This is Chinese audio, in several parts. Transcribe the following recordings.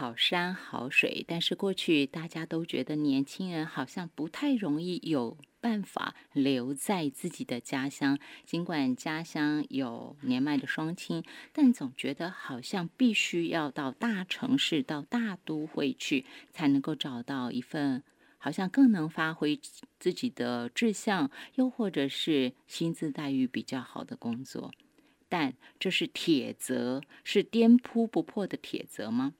好山好水，但是过去大家都觉得年轻人好像不太容易有办法留在自己的家乡。尽管家乡有年迈的双亲，但总觉得好像必须要到大城市、到大都会去，才能够找到一份好像更能发挥自己的志向，又或者是薪资待遇比较好的工作。但这是铁则，是颠扑不破的铁则吗？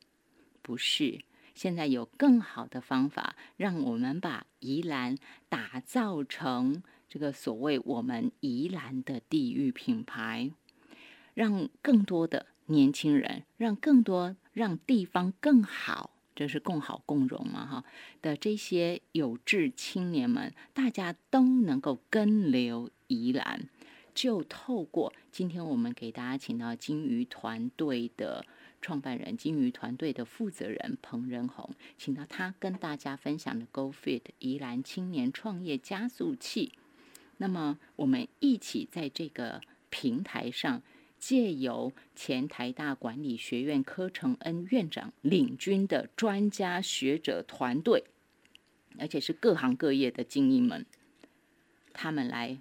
不是。现在有更好的方法，让我们把宜兰打造成这个所谓我们宜兰的地域品牌，让更多的年轻人，让更多让地方更好，这是共好共荣嘛哈的这些有志青年们，大家都能够跟留宜兰。就透过今天我们给大家请到金鱼团队的创办人、金鱼团队的负责人彭仁宏，请到他跟大家分享的 Go Fit 宜兰青年创业加速器。那么，我们一起在这个平台上，借由前台大管理学院柯承恩院长领军的专家学者团队，而且是各行各业的精英们，他们来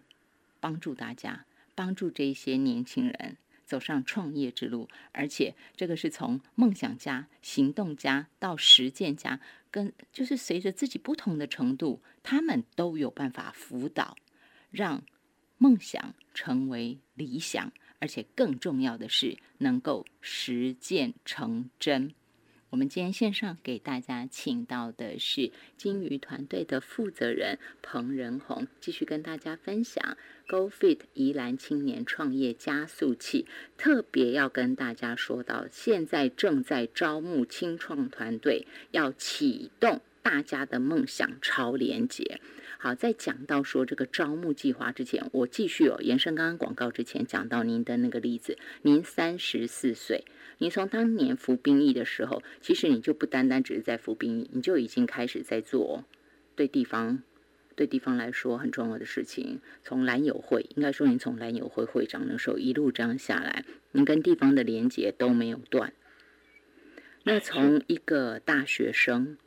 帮助大家。帮助这些年轻人走上创业之路，而且这个是从梦想家、行动家到实践家，跟就是随着自己不同的程度，他们都有办法辅导，让梦想成为理想，而且更重要的是能够实践成真。我们今天线上给大家请到的是金鱼团队的负责人彭仁宏，继续跟大家分享 Go Fit 宜兰青年创业加速器。特别要跟大家说到，现在正在招募青创团队，要启动大家的梦想超连接。好，在讲到说这个招募计划之前，我继续哦延伸刚刚广告之前讲到您的那个例子，您三十四岁。您从当年服兵役的时候，其实你就不单单只是在服兵役，你就已经开始在做对地方、对地方来说很重要的事情。从蓝友会，应该说您从蓝友会会长的时候一路这样下来，您跟地方的连接都没有断。那从一个大学生，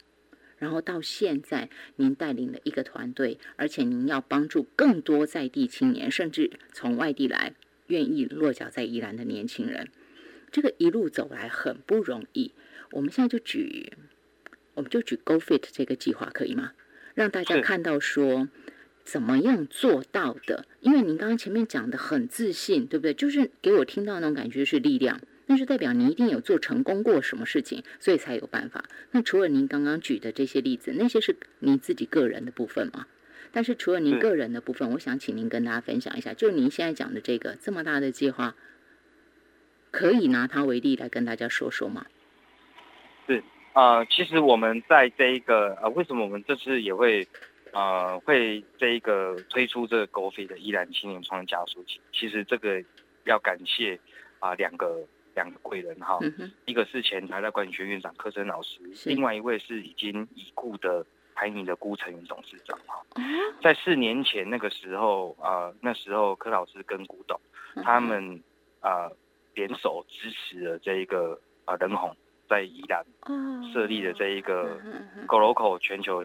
然后到现在，您带领了一个团队，而且您要帮助更多在地青年，甚至从外地来愿意落脚在宜兰的年轻人。这个一路走来很不容易，我们现在就举，我们就举 Go Fit 这个计划可以吗？让大家看到说怎么样做到的。因为您刚刚前面讲的很自信，对不对？就是给我听到那种感觉是力量，那是代表你一定有做成功过什么事情，所以才有办法。那除了您刚刚举的这些例子，那些是您自己个人的部分吗？但是除了您个人的部分，我想请您跟大家分享一下，就您现在讲的这个这么大的计划。可以拿它为例来跟大家说说吗？是啊，其实我们在这一个呃，为什么我们这次也会呃会这一个推出这个狗飞的依然青年创业加速器？其实这个要感谢啊两个两个贵人哈，一个是前台大管理学院长柯森老师，另外一位是已经已故的台泥的辜成云董事长哈。在四年前那个时候啊，那时候柯老师跟古董他们啊。联手支持了这一个啊，人红在宜兰设立的这一个 GoLocal 全球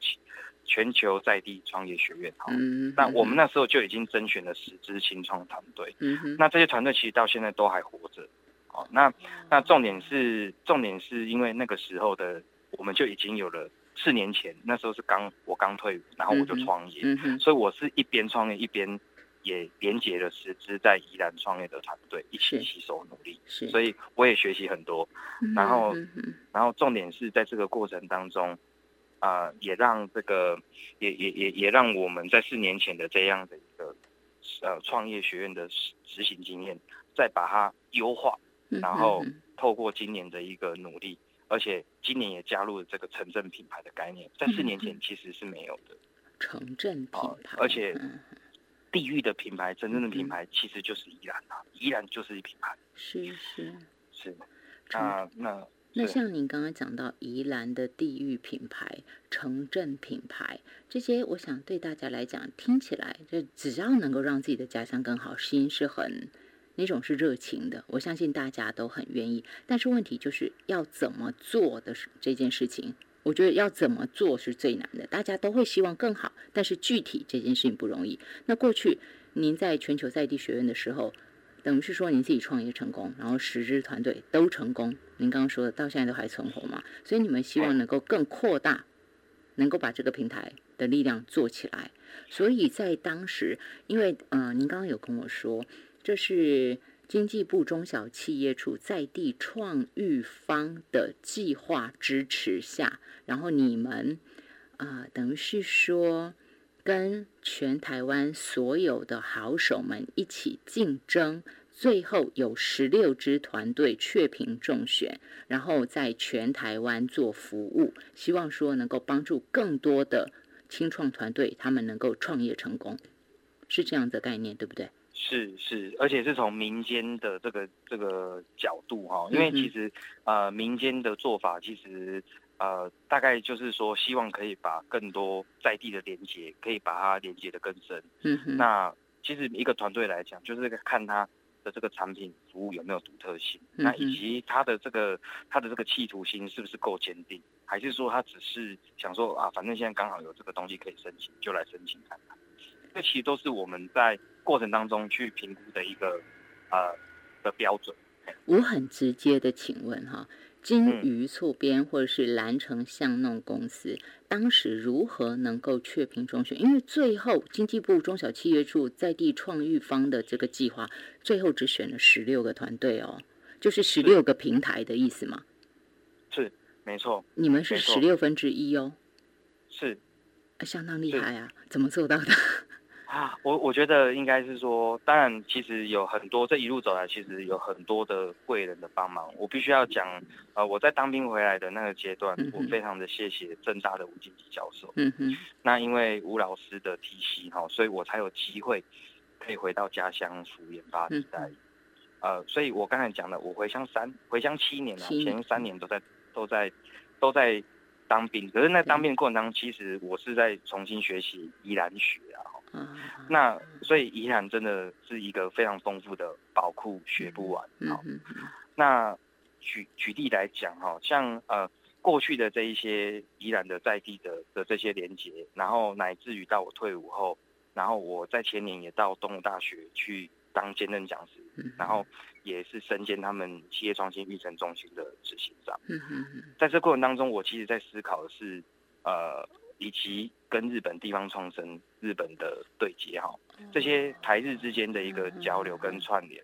全球在地创业学院。哈，那我们那时候就已经甄选了十支新创团队。那这些团队其实到现在都还活着。哦，那那重点是重点是因为那个时候的我们就已经有了四年前那时候是刚我刚退伍，然后我就创业，所以我是一边创业一边。也连接了十支在宜兰创业的团队，一起携手努力，所以我也学习很多。然后，然后重点是在这个过程当中，啊，也让这个，也也也也让我们在四年前的这样的一个呃创业学院的执行经验，再把它优化，然后透过今年的一个努力，而且今年也加入了这个城镇品牌的概念，在四年前其实是没有的城镇品牌，而且。地域的品牌，真正的品牌其实就是宜兰啊，宜兰就是一品牌。是是是，那那那像您刚刚讲到宜兰的地域品牌、城镇品牌这些，我想对大家来讲，听起来就只要能够让自己的家乡更好，心是很那种是热情的，我相信大家都很愿意。但是问题就是要怎么做的这件事情，我觉得要怎么做是最难的。大家都会希望更好，但是具体这件事情不容易。那过去您在全球在地学院的时候，等于是说您自己创业成功，然后十支团队都成功。您刚刚说的到现在都还存活嘛？所以你们希望能够更扩大，能够把这个平台的力量做起来。所以在当时，因为嗯，您刚刚有跟我说。这是经济部中小企业处在地创育方的计划支持下，然后你们啊，等于是说跟全台湾所有的好手们一起竞争，最后有十六支团队确评中选，然后在全台湾做服务，希望说能够帮助更多的青创团队，他们能够创业成功，是这样的概念，对不对？是是，而且是从民间的这个这个角度哈，因为其实呃民间的做法其实呃大概就是说希望可以把更多在地的连接可以把它连接的更深。嗯哼。那其实一个团队来讲，就是看他的这个产品服务有没有独特性，那以及他的这个他的这个企图心是不是够坚定，还是说他只是想说啊，反正现在刚好有这个东西可以申请，就来申请看看。这其实都是我们在过程当中去评估的一个呃的标准。我很直接的请问哈，金鱼厝边或者是蓝城巷弄公司，当时如何能够确评中选？因为最后经济部中小企业处在地创育方的这个计划，最后只选了十六个团队哦，就是十六个平台的意思吗？是，没错。你们是十六分之一哦。是。相当厉害啊！怎么做到的？啊，我我觉得应该是说，当然，其实有很多这一路走来，其实有很多的贵人的帮忙。我必须要讲，呃，我在当兵回来的那个阶段，我非常的谢谢正大的吴金吉教授。嗯哼。那因为吴老师的提携哈，所以我才有机会可以回到家乡服研发时代。呃，所以我刚才讲了，我回乡三回乡七年了，前三年都在都在都在当兵。可是那当兵的过程当中，其实我是在重新学习宜兰学啊。那所以宜兰真的是一个非常丰富的宝库，学不完。好，那举举例来讲，哈，像呃过去的这一些宜兰的在地的的这些连接，然后乃至于到我退伍后，然后我在前年也到东吴大学去当兼任讲师，然后也是身兼他们企业创新育成中心的执行长。在这过程当中，我其实在思考的是，呃。以及跟日本地方创生、日本的对接哈，这些台日之间的一个交流跟串联。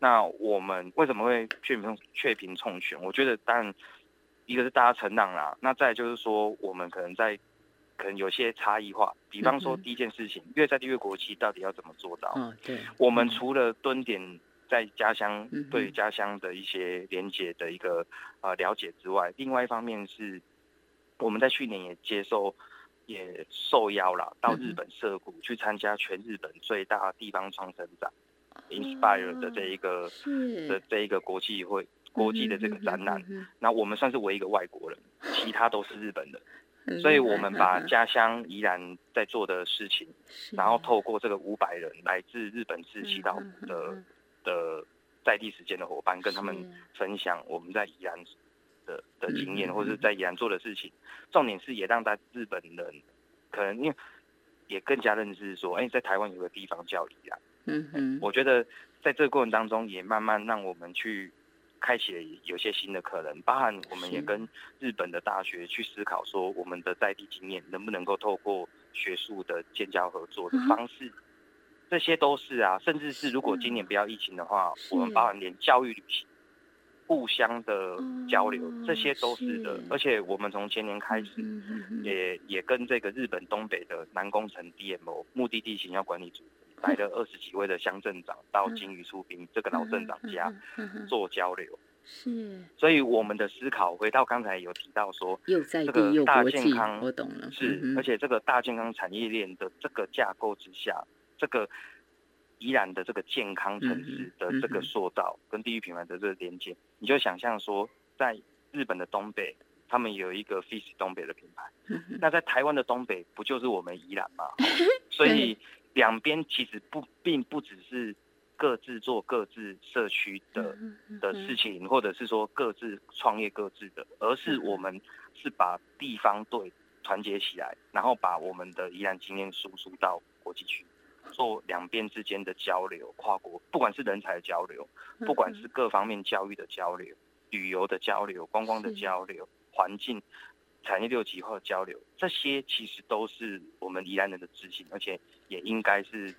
那我们为什么会确评确评冲选？我觉得当然一个是大家成长啦，那再就是说我们可能在可能有些差异化。比方说第一件事情，越在地越国际到底要怎么做到？嗯，对。我们除了蹲点在家乡对家乡的一些连接的一个呃了解之外，另外一方面是我们在去年也接受。也受邀了到日本涩谷去参加全日本最大地方创生展，Inspire 的这一个的这一个国际会国际的这个展览。那我们算是唯一一个外国人，其他都是日本人，所以我们把家乡宜兰在做的事情，然后透过这个五百人来自日本自七岛的的在地时间的伙伴，跟他们分享我们在宜兰。的的经验，或者是在宜兰做的事情，重点是也让大日本人可能因为也更加认识说，哎，在台湾有个地方叫宜兰。嗯。嗯，我觉得在这个过程当中，也慢慢让我们去开启了有些新的可能，包含我们也跟日本的大学去思考说，我们的在地经验能不能够透过学术的建交合作的方式，这些都是啊，甚至是如果今年不要疫情的话，我们包含连教育旅行。互相的交流，这些都是的。而且我们从前年开始，也也跟这个日本东北的南宫城 DMO 目的地形要管理组来了二十几位的乡镇长到金鱼出兵这个老镇长家做交流。是。所以我们的思考回到刚才有提到说，这个大健康，我懂了。是，而且这个大健康产业链的这个架构之下，这个。依然的这个健康城市的这个塑造，跟地域品牌的这个连接，你就想象说，在日本的东北，他们有一个 Fish 东北的品牌，那在台湾的东北，不就是我们宜兰吗？所以两边其实不并不只是各自做各自社区的的事情，或者是说各自创业各自的，而是我们是把地方队团结起来，然后把我们的宜兰经验输出到国际区，做两边之间的交流，跨国，不管是人才的交流，不管是各方面教育的交流、旅游的交流、观光的交流、环境。产业六级化的交流，这些其实都是我们宜兰人的自信，而且也应该是，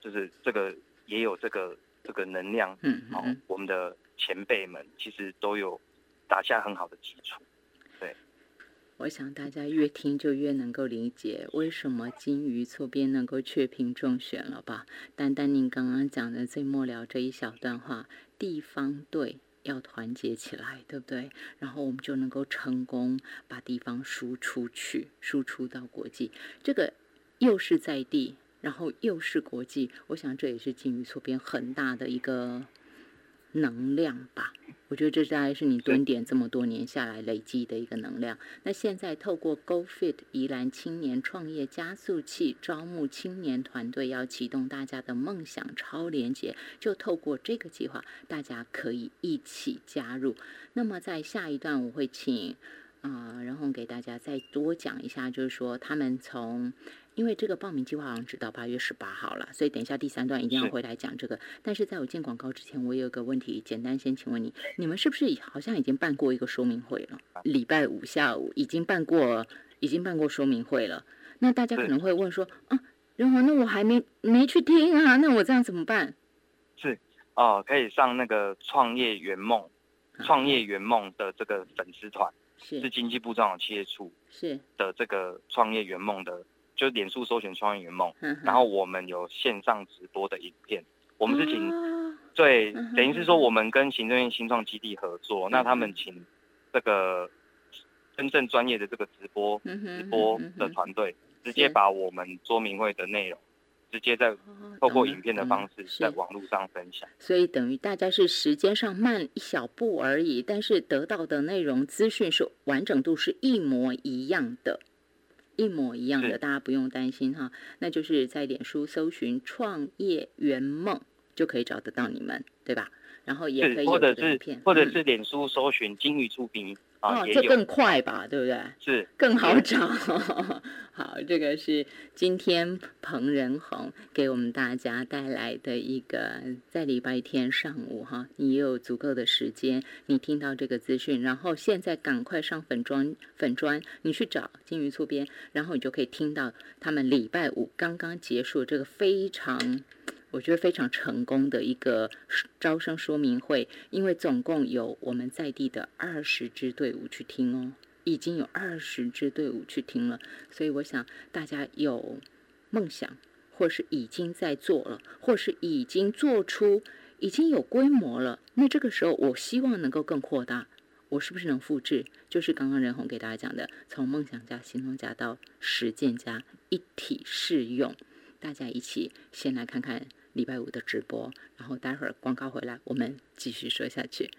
就是这个也有这个这个能量。嗯好，我们的前辈们其实都有打下很好的基础。我想大家越听就越能够理解为什么金鱼错边能够确评中选了吧？单单您刚刚讲的最末了这一小段话，地方队。要团结起来，对不对？然后我们就能够成功把地方输出去，输出到国际。这个又是在地，然后又是国际。我想这也是金鱼错边很大的一个能量吧。我觉得这大概是你蹲点这么多年下来累积的一个能量。那现在透过 GoFit 宜兰青年创业加速器招募青年团队，要启动大家的梦想超连接，就透过这个计划，大家可以一起加入。那么在下一段，我会请啊然后给大家再多讲一下，就是说他们从。因为这个报名计划好像只到八月十八号了，所以等一下第三段一定要回来讲这个。但是在我进广告之前，我有个问题，简单先请问你：你们是不是好像已经办过一个说明会了？礼拜五下午已经办过，已经办过说明会了。那大家可能会问说：啊，然后那我还没没去听啊，那我这样怎么办？是哦，可以上那个创业圆梦，创业圆梦的这个粉丝团，是是经济部中央企业处是的这个创业圆梦的。就脸书搜寻“创业圆梦”，然后我们有线上直播的影片。我们是请，对，等于是说我们跟行政院新创基地合作，那他们请这个真正专业的这个直播直播的团队，直接把我们说明会的内容，直接在透过影片的方式在网络上分享。所以等于大家是时间上慢一小步而已，但是得到的内容资讯是完整度是一模一样的。一模一样的，大家不用担心哈。那就是在脸书搜寻“创业圆梦”就可以找得到你们，对吧？然后也可以或者是或者是脸书搜寻“金鱼出品”啊，这更快吧，对不对？是更好找。好，这个是今天彭仁宏给我们大家带来的一个，在礼拜天上午哈，你也有足够的时间，你听到这个资讯，然后现在赶快上粉砖粉砖，你去找金鱼错边，然后你就可以听到他们礼拜五刚刚结束这个非常，我觉得非常成功的一个招生说明会，因为总共有我们在地的二十支队伍去听哦。已经有二十支队伍去听了，所以我想大家有梦想，或是已经在做了，或是已经做出已经有规模了。那这个时候，我希望能够更扩大。我是不是能复制？就是刚刚任红给大家讲的，从梦想家、行动家到实践家一体适用。大家一起先来看看礼拜五的直播，然后待会儿广告回来，我们继续说下去。